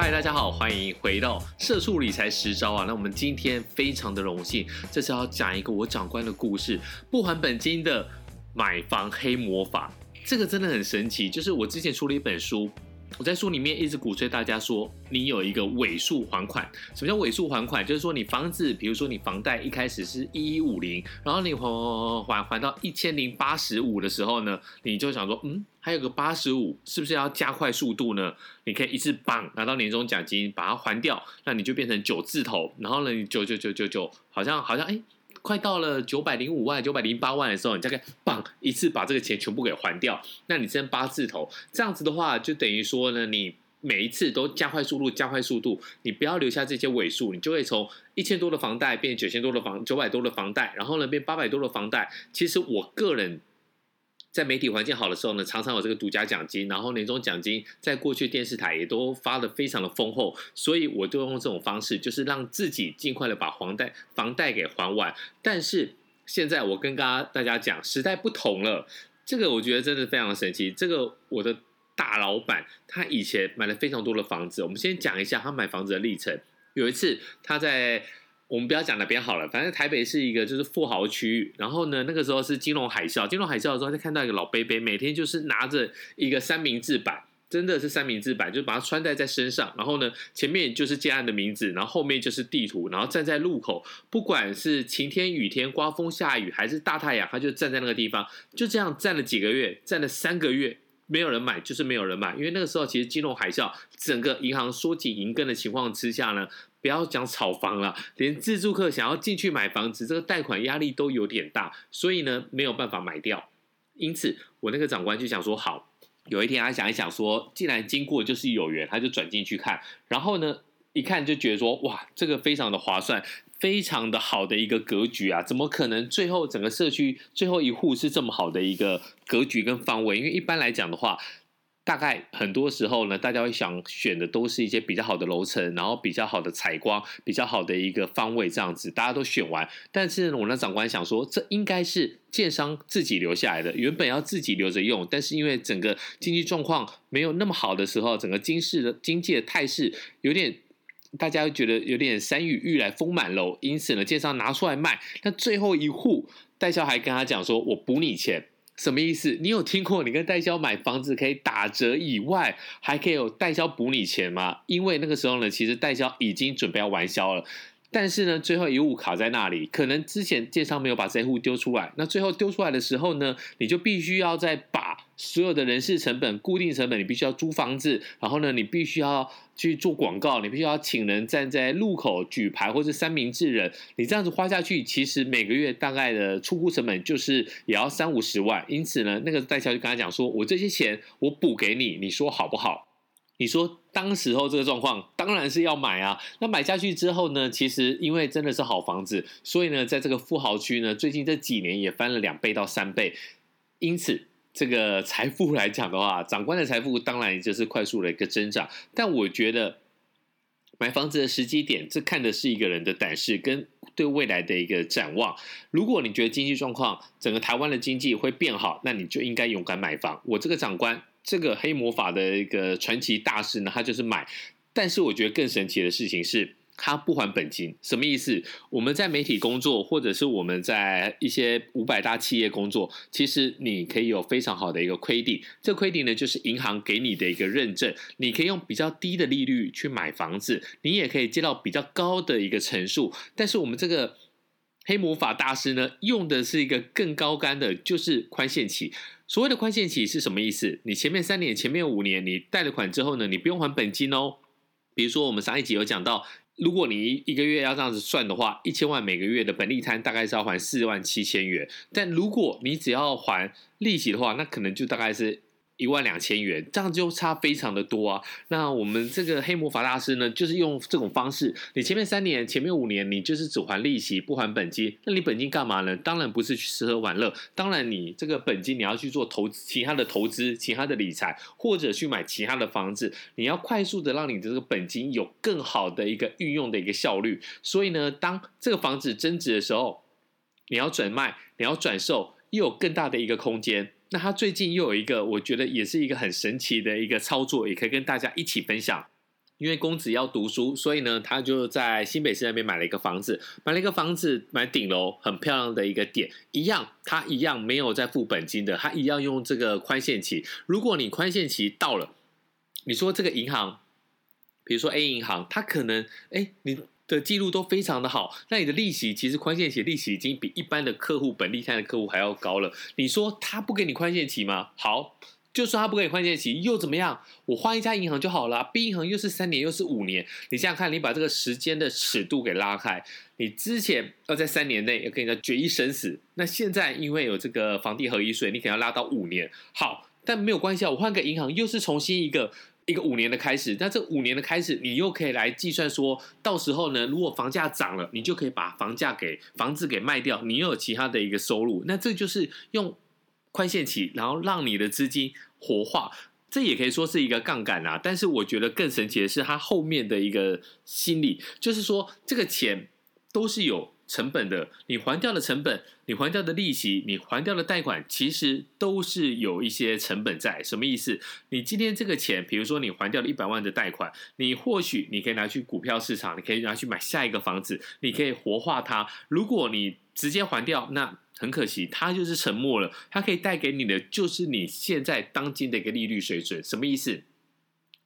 嗨，大家好，欢迎回到社畜理财十招啊！那我们今天非常的荣幸，这次要讲一个我长官的故事，不还本金的买房黑魔法，这个真的很神奇。就是我之前出了一本书。我在书里面一直鼓吹大家说，你有一个尾数还款。什么叫尾数还款？就是说你房子，比如说你房贷一开始是一一五零，然后你还还还还到一千零八十五的时候呢，你就想说，嗯，还有个八十五，是不是要加快速度呢？你可以一次棒拿到年终奖金，把它还掉，那你就变成九字头，然后呢，你九九九九九，好像好像哎。快到了九百零五万、九百零八万的时候，你大概棒一次把这个钱全部给还掉，那你剩八字头，这样子的话，就等于说呢，你每一次都加快速度，加快速度，你不要留下这些尾数，你就会从一千多的房贷变九千多的房，九百多的房贷，然后呢变八百多的房贷。其实我个人。在媒体环境好的时候呢，常常有这个独家奖金，然后年终奖金在过去电视台也都发的非常的丰厚，所以我就用这种方式，就是让自己尽快的把房贷房贷给还完。但是现在我跟大家大家讲，时代不同了，这个我觉得真的非常的神奇。这个我的大老板他以前买了非常多的房子，我们先讲一下他买房子的历程。有一次他在。我们不要讲哪边好了，反正台北是一个就是富豪区域。然后呢，那个时候是金融海啸，金融海啸的时候，他看到一个老伯伯，每天就是拿着一个三明治板，真的是三明治板，就把它穿戴在身上。然后呢，前面就是建案的名字，然后后面就是地图，然后站在路口，不管是晴天、雨天、刮风、下雨，还是大太阳，他就站在那个地方，就这样站了几个月，站了三个月，没有人买，就是没有人买。因为那个时候其实金融海啸，整个银行缩紧银根的情况之下呢。不要讲炒房了，连自住客想要进去买房子，这个贷款压力都有点大，所以呢没有办法买掉。因此，我那个长官就想说，好，有一天他想一想说，既然经过就是有缘，他就转进去看。然后呢，一看就觉得说，哇，这个非常的划算，非常的好的一个格局啊！怎么可能最后整个社区最后一户是这么好的一个格局跟方位？因为一般来讲的话。大概很多时候呢，大家会想选的都是一些比较好的楼层，然后比较好的采光，比较好的一个方位这样子，大家都选完。但是我那长官想说，这应该是建商自己留下来的，原本要自己留着用，但是因为整个经济状况没有那么好的时候，整个经市的经济的态势有点，大家会觉得有点山雨欲来风满楼，因此呢，建商拿出来卖。那最后一户代销还跟他讲说，我补你钱。什么意思？你有听过你跟代销买房子可以打折以外，还可以有代销补你钱吗？因为那个时候呢，其实代销已经准备要完销了。但是呢，最后一户卡在那里，可能之前建商没有把这户丢出来。那最后丢出来的时候呢，你就必须要再把所有的人事成本、固定成本，你必须要租房子，然后呢，你必须要去做广告，你必须要请人站在路口举牌或者三明治人。你这样子花下去，其实每个月大概的出户成本就是也要三五十万。因此呢，那个代销就跟他讲说：“我这些钱我补给你，你说好不好？”你说当时候这个状况当然是要买啊。那买下去之后呢，其实因为真的是好房子，所以呢，在这个富豪区呢，最近这几年也翻了两倍到三倍。因此，这个财富来讲的话，长官的财富当然也就是快速的一个增长。但我觉得买房子的时机点，这看的是一个人的胆识跟对未来的一个展望。如果你觉得经济状况整个台湾的经济会变好，那你就应该勇敢买房。我这个长官。这个黑魔法的一个传奇大师呢，他就是买，但是我觉得更神奇的事情是，他不还本金，什么意思？我们在媒体工作，或者是我们在一些五百大企业工作，其实你可以有非常好的一个亏底，这亏底呢就是银行给你的一个认证，你可以用比较低的利率去买房子，你也可以接到比较高的一个成数，但是我们这个黑魔法大师呢，用的是一个更高干的，就是宽限期。所谓的宽限期是什么意思？你前面三年、前面五年，你贷了款之后呢，你不用还本金哦。比如说，我们上一集有讲到，如果你一个月要这样子算的话，一千万每个月的本利摊大概是要还四万七千元。但如果你只要还利息的话，那可能就大概是。一万两千元，这样就差非常的多啊！那我们这个黑魔法大师呢，就是用这种方式，你前面三年、前面五年，你就是只还利息不还本金，那你本金干嘛呢？当然不是去吃喝玩乐，当然你这个本金你要去做投，其他的投资、其他的理财，或者去买其他的房子，你要快速的让你的这个本金有更好的一个运用的一个效率。所以呢，当这个房子增值的时候，你要转卖，你要转售，又有更大的一个空间。那他最近又有一个，我觉得也是一个很神奇的一个操作，也可以跟大家一起分享。因为公子要读书，所以呢，他就在新北市那边买了一个房子，买了一个房子，买顶楼，很漂亮的一个点，一样，他一样没有在付本金的，他一样用这个宽限期。如果你宽限期到了，你说这个银行，比如说 A 银行，它可能，哎，你的记录都非常的好，那你的利息其实宽限期利息已经比一般的客户本利摊的客户还要高了。你说他不给你宽限期吗？好。就算他不给你宽限期，又怎么样？我换一家银行就好了。B 银行又是三年，又是五年。你想想看，你把这个时间的尺度给拉开，你之前要在三年内要跟人家决一生死，那现在因为有这个房地合一税，你可能要拉到五年。好，但没有关系啊，我换个银行又是重新一个一个五年的开始。那这五年的开始，你又可以来计算，说到时候呢，如果房价涨了，你就可以把房价给房子给卖掉，你又有其他的一个收入。那这就是用。宽限期，然后让你的资金活化，这也可以说是一个杠杆啊。但是我觉得更神奇的是，它后面的一个心理，就是说这个钱都是有成本的，你还掉的成本，你还掉的利息，你还掉的贷款，其实都是有一些成本在。什么意思？你今天这个钱，比如说你还掉了一百万的贷款，你或许你可以拿去股票市场，你可以拿去买下一个房子，你可以活化它。如果你直接还掉，那很可惜，它就是沉默了。它可以带给你的，就是你现在当今的一个利率水准，什么意思？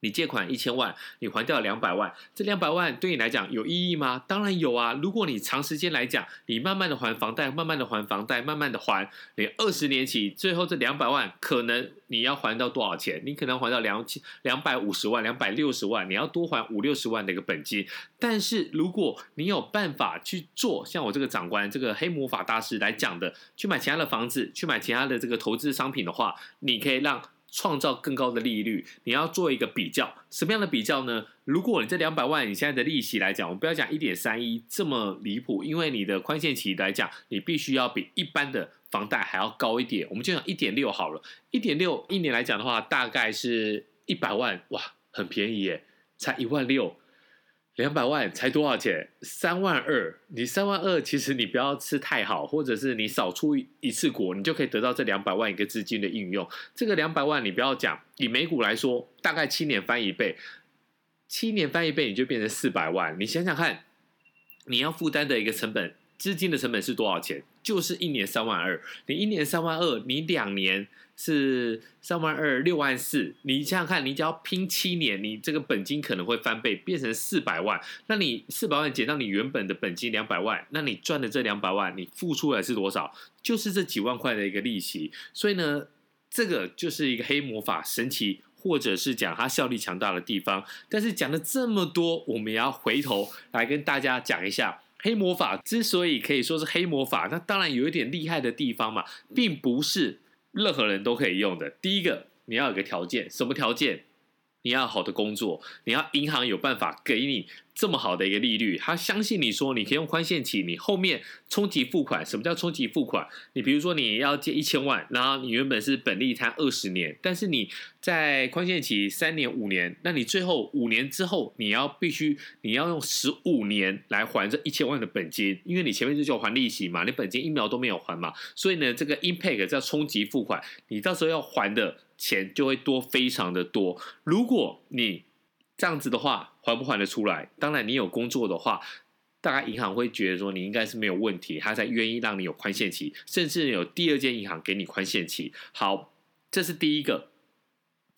你借款一千万，你还掉两百万，这两百万对你来讲有意义吗？当然有啊！如果你长时间来讲，你慢慢的还房贷，慢慢的还房贷，慢慢的还，你二十年起，最后这两百万可能你要还到多少钱？你可能还到两千两百五十万、两百六十万，你要多还五六十万的一个本金。但是如果你有办法去做，像我这个长官这个黑魔法大师来讲的，去买其他的房子，去买其他的这个投资商品的话，你可以让。创造更高的利率，你要做一个比较，什么样的比较呢？如果你这两百万你现在的利息来讲，我们不要讲一点三一这么离谱，因为你的宽限期来讲，你必须要比一般的房贷还要高一点。我们就讲一点六好了，一点六一年来讲的话，大概是一百万，哇，很便宜耶，才一万六。两百万才多少钱？三万二。你三万二，其实你不要吃太好，或者是你少出一次国，你就可以得到这两百万一个资金的应用。这个两百万，你不要讲，以美股来说，大概七年翻一倍，七年翻一倍，你就变成四百万。你想想看，你要负担的一个成本，资金的成本是多少钱？就是一年三万二。你一年三万二，你两年。是三万二六万四，你想想看，你只要拼七年，你这个本金可能会翻倍，变成四百万。那你四百万减到你原本的本金两百万，那你赚的这两百万，你付出来是多少？就是这几万块的一个利息。所以呢，这个就是一个黑魔法神奇，或者是讲它效力强大的地方。但是讲了这么多，我们也要回头来跟大家讲一下，黑魔法之所以可以说是黑魔法，那当然有一点厉害的地方嘛，并不是。任何人都可以用的。第一个，你要有个条件，什么条件？你要好的工作，你要银行有办法给你。这么好的一个利率，他相信你说你可以用宽限期，你后面冲击付款。什么叫冲击付款？你比如说你要借一千万，然后你原本是本利摊二十年，但是你在宽限期三年五年，那你最后五年之后你要必须你要用十五年来还这一千万的本金，因为你前面就叫还利息嘛，你本金一秒都没有还嘛，所以呢这个 impact 叫冲击付款，你到时候要还的钱就会多非常的多。如果你这样子的话，还不还得出来？当然，你有工作的话，大概银行会觉得说你应该是没有问题，他才愿意让你有宽限期，甚至有第二间银行给你宽限期。好，这是第一个。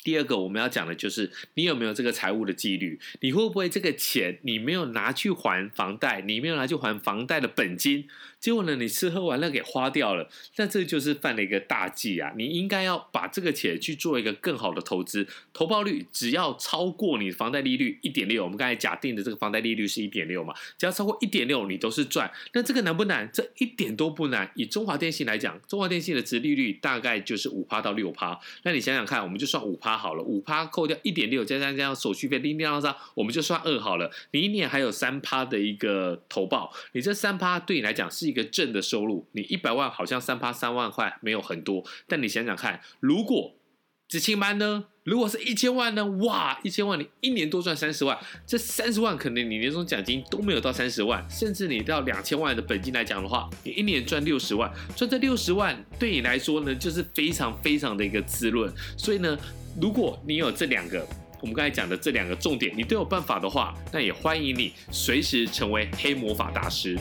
第二个我们要讲的就是你有没有这个财务的纪律？你会不会这个钱你没有拿去还房贷，你没有拿去还房贷的本金？结果呢，你吃喝玩乐给花掉了，那这就是犯了一个大忌啊！你应该要把这个钱去做一个更好的投资，投报率只要超过你房贷利率一点六，我们刚才假定的这个房贷利率是一点六嘛，只要超过一点六，你都是赚。那这个难不难？这一点都不难。以中华电信来讲，中华电信的值利率大概就是五趴到六趴。那你想想看，我们就算五趴好了，五趴扣掉一点六，加上加上手续费，零零上上，我们就算二好了。你一年还有三趴的一个投报，你这三趴对你来讲是一。个正的收入，你一百万好像三趴三万块没有很多，但你想想看，如果执勤班呢？如果是一千万呢？哇，一千万你一年多赚三十万，这三十万可能你年终奖金都没有到三十万，甚至你到两千万的本金来讲的话，你一年赚六十万，赚这六十万对你来说呢，就是非常非常的一个滋润。所以呢，如果你有这两个。我们刚才讲的这两个重点你都有办法的话，那也欢迎你随时成为黑魔法大师。